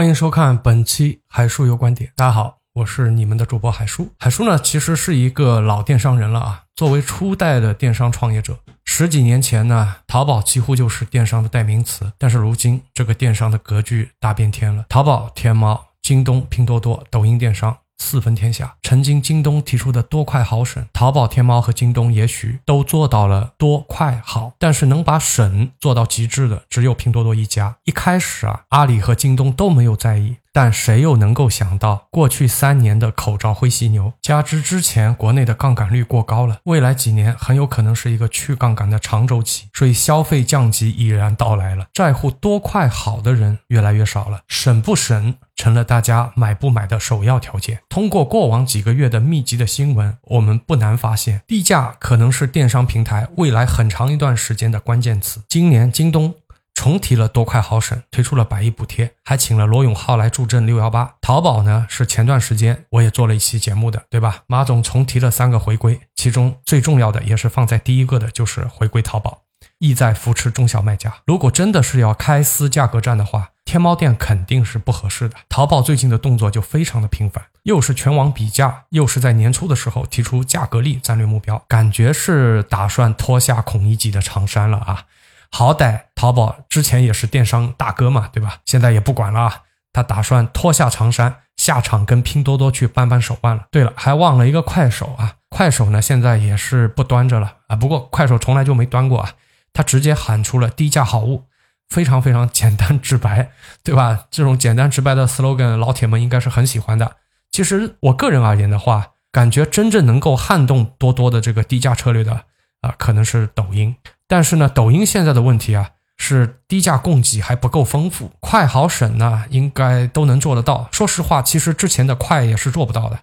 欢迎收看本期海叔有观点。大家好，我是你们的主播海叔。海叔呢，其实是一个老电商人了啊。作为初代的电商创业者，十几年前呢，淘宝几乎就是电商的代名词。但是如今，这个电商的格局大变天了。淘宝、天猫、京东、拼多多、抖音电商。四分天下，曾经京东提出的多快好省，淘宝、天猫和京东也许都做到了多快好，但是能把省做到极致的只有拼多多一家。一开始啊，阿里和京东都没有在意。但谁又能够想到，过去三年的口罩灰犀牛，加之之前国内的杠杆率过高了，未来几年很有可能是一个去杠杆的长周期，所以消费降级已然到来了。在乎多快好的人越来越少了，省不省成了大家买不买的首要条件。通过过往几个月的密集的新闻，我们不难发现，低价可能是电商平台未来很长一段时间的关键词。今年京东。重提了多快好省，推出了百亿补贴，还请了罗永浩来助阵六幺八。淘宝呢是前段时间我也做了一期节目的，对吧？马总重提了三个回归，其中最重要的也是放在第一个的，就是回归淘宝，意在扶持中小卖家。如果真的是要开撕价格战的话，天猫店肯定是不合适的。淘宝最近的动作就非常的频繁，又是全网比价，又是在年初的时候提出价格力战略目标，感觉是打算脱下孔乙己的长衫了啊！好歹淘宝之前也是电商大哥嘛，对吧？现在也不管了啊，他打算脱下长衫，下场跟拼多多去扳扳手腕了。对了，还忘了一个快手啊，快手呢现在也是不端着了啊。不过快手从来就没端过啊，他直接喊出了低价好物，非常非常简单直白，对吧？这种简单直白的 slogan，老铁们应该是很喜欢的。其实我个人而言的话，感觉真正能够撼动多多的这个低价策略的啊，可能是抖音。但是呢，抖音现在的问题啊，是低价供给还不够丰富，快好省呢，应该都能做得到。说实话，其实之前的快也是做不到的。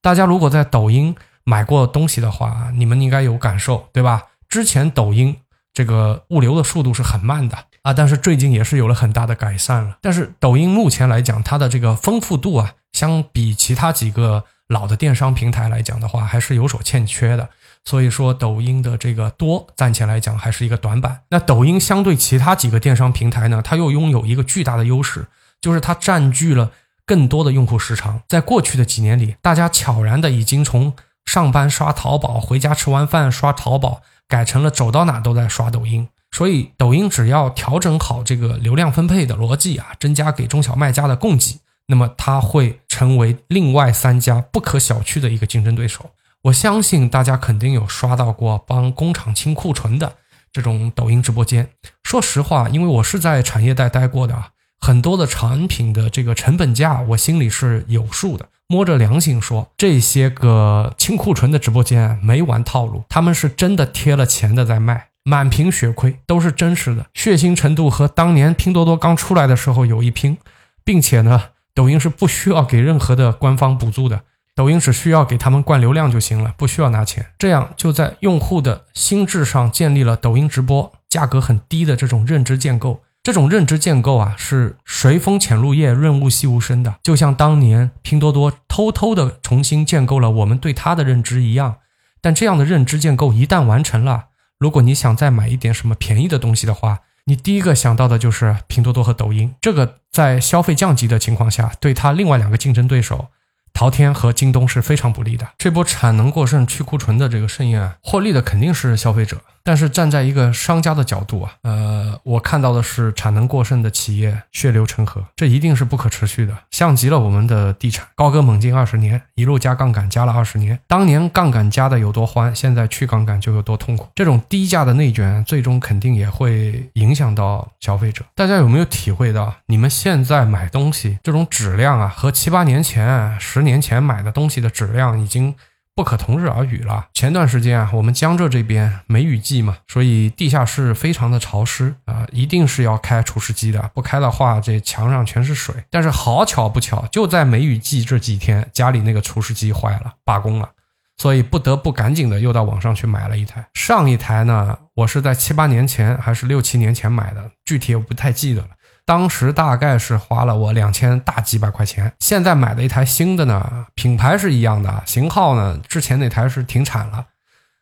大家如果在抖音买过东西的话，你们应该有感受，对吧？之前抖音这个物流的速度是很慢的啊，但是最近也是有了很大的改善了。但是抖音目前来讲，它的这个丰富度啊，相比其他几个老的电商平台来讲的话，还是有所欠缺的。所以说，抖音的这个多暂且来讲还是一个短板。那抖音相对其他几个电商平台呢，它又拥有一个巨大的优势，就是它占据了更多的用户时长。在过去的几年里，大家悄然的已经从上班刷淘宝，回家吃完饭刷淘宝，改成了走到哪都在刷抖音。所以，抖音只要调整好这个流量分配的逻辑啊，增加给中小卖家的供给，那么它会成为另外三家不可小觑的一个竞争对手。我相信大家肯定有刷到过帮工厂清库存的这种抖音直播间。说实话，因为我是在产业带待过的啊，很多的产品的这个成本价我心里是有数的。摸着良心说，这些个清库存的直播间没玩套路，他们是真的贴了钱的在卖，满屏血亏都是真实的，血腥程度和当年拼多多刚出来的时候有一拼，并且呢，抖音是不需要给任何的官方补助的。抖音只需要给他们灌流量就行了，不需要拿钱，这样就在用户的心智上建立了抖音直播价格很低的这种认知建构。这种认知建构啊，是随风潜入夜，润物细无声的，就像当年拼多多偷偷的重新建构了我们对它的认知一样。但这样的认知建构一旦完成了，如果你想再买一点什么便宜的东西的话，你第一个想到的就是拼多多和抖音。这个在消费降级的情况下，对它另外两个竞争对手。淘天和京东是非常不利的。这波产能过剩、去库存的这个盛宴啊，获利的肯定是消费者。但是站在一个商家的角度啊，呃，我看到的是产能过剩的企业血流成河，这一定是不可持续的，像极了我们的地产，高歌猛进二十年，一路加杠杆加了二十年，当年杠杆加的有多欢，现在去杠杆就有多痛苦。这种低价的内卷，最终肯定也会影响到消费者。大家有没有体会到，你们现在买东西这种质量啊，和七八年前、十年前买的东西的质量已经。不可同日而语了。前段时间啊，我们江浙这边梅雨季嘛，所以地下室非常的潮湿啊，一定是要开除湿机的，不开的话，这墙上全是水。但是好巧不巧，就在梅雨季这几天，家里那个除湿机坏了，罢工了，所以不得不赶紧的又到网上去买了一台。上一台呢，我是在七八年前还是六七年前买的，具体我不太记得了。当时大概是花了我两千大几百块钱，现在买的一台新的呢，品牌是一样的，型号呢之前那台是停产了，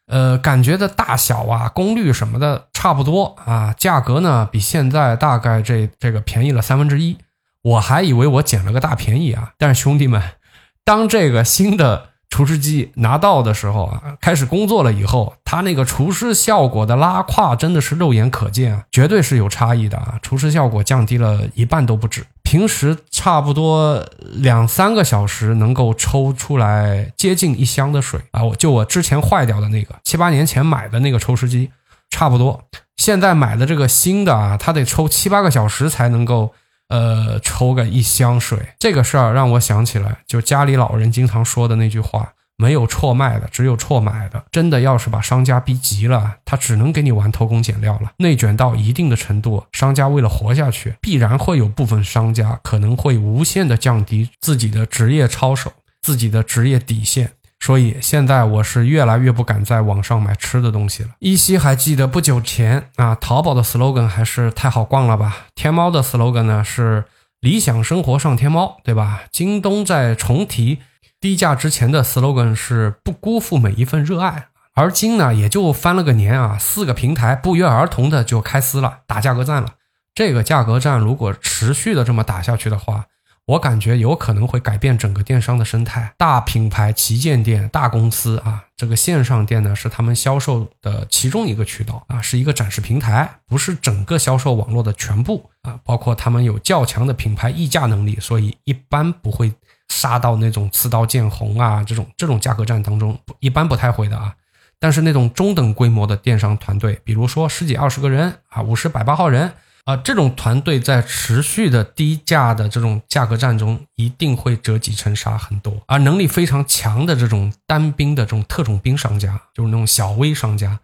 呃，感觉的大小啊、功率什么的差不多啊，价格呢比现在大概这这个便宜了三分之一。我还以为我捡了个大便宜啊！但是兄弟们，当这个新的厨师机拿到的时候啊，开始工作了以后，它那个除湿效果的拉胯真的是肉眼可见啊，绝对是有差异的啊！除湿效果降低了一半都不止。平时差不多两三个小时能够抽出来接近一箱的水啊！我就我之前坏掉的那个七八年前买的那个抽湿机，差不多。现在买的这个新的啊，它得抽七八个小时才能够。呃，抽个一箱水，这个事儿让我想起来，就家里老人经常说的那句话：没有错卖的，只有错买的。真的要是把商家逼急了，他只能给你玩偷工减料了。内卷到一定的程度，商家为了活下去，必然会有部分商家可能会无限的降低自己的职业操守，自己的职业底线。所以现在我是越来越不敢在网上买吃的东西了。依稀还记得不久前啊，淘宝的 slogan 还是太好逛了吧？天猫的 slogan 呢是理想生活上天猫，对吧？京东在重提低价之前的 slogan 是不辜负每一份热爱。而今呢，也就翻了个年啊，四个平台不约而同的就开撕了，打价格战了。这个价格战如果持续的这么打下去的话，我感觉有可能会改变整个电商的生态。大品牌旗舰店、大公司啊，这个线上店呢是他们销售的其中一个渠道啊，是一个展示平台，不是整个销售网络的全部啊。包括他们有较强的品牌溢价能力，所以一般不会杀到那种刺刀见红啊这种这种价格战当中，一般不太会的啊。但是那种中等规模的电商团队，比如说十几二十个人啊，五十百八号人。啊，这种团队在持续的低价的这种价格战中，一定会折戟沉沙很多。而能力非常强的这种单兵的这种特种兵商家，就是那种小微商家，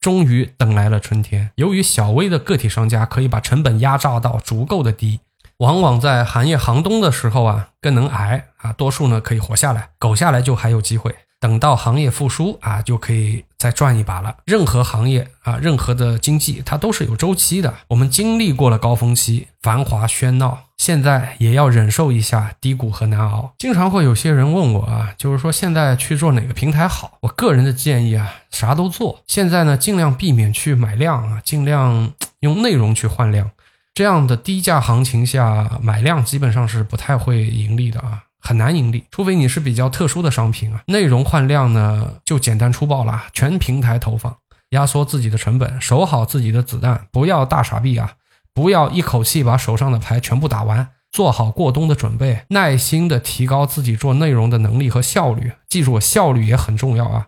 终于等来了春天。由于小微的个体商家可以把成本压榨到足够的低，往往在行业寒冬的时候啊，更能挨啊。多数呢可以活下来，苟下来就还有机会。等到行业复苏啊，就可以再赚一把了。任何行业啊，任何的经济，它都是有周期的。我们经历过了高峰期，繁华喧闹，现在也要忍受一下低谷和难熬。经常会有些人问我啊，就是说现在去做哪个平台好？我个人的建议啊，啥都做。现在呢，尽量避免去买量啊，尽量 用内容去换量。这样的低价行情下买量，基本上是不太会盈利的啊。很难盈利，除非你是比较特殊的商品啊。内容换量呢，就简单粗暴了，全平台投放，压缩自己的成本，守好自己的子弹，不要大傻逼啊！不要一口气把手上的牌全部打完，做好过冬的准备，耐心的提高自己做内容的能力和效率。记住，效率也很重要啊！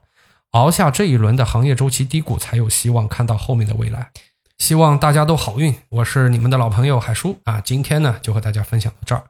熬下这一轮的行业周期低谷，才有希望看到后面的未来。希望大家都好运。我是你们的老朋友海叔啊，今天呢就和大家分享到这儿。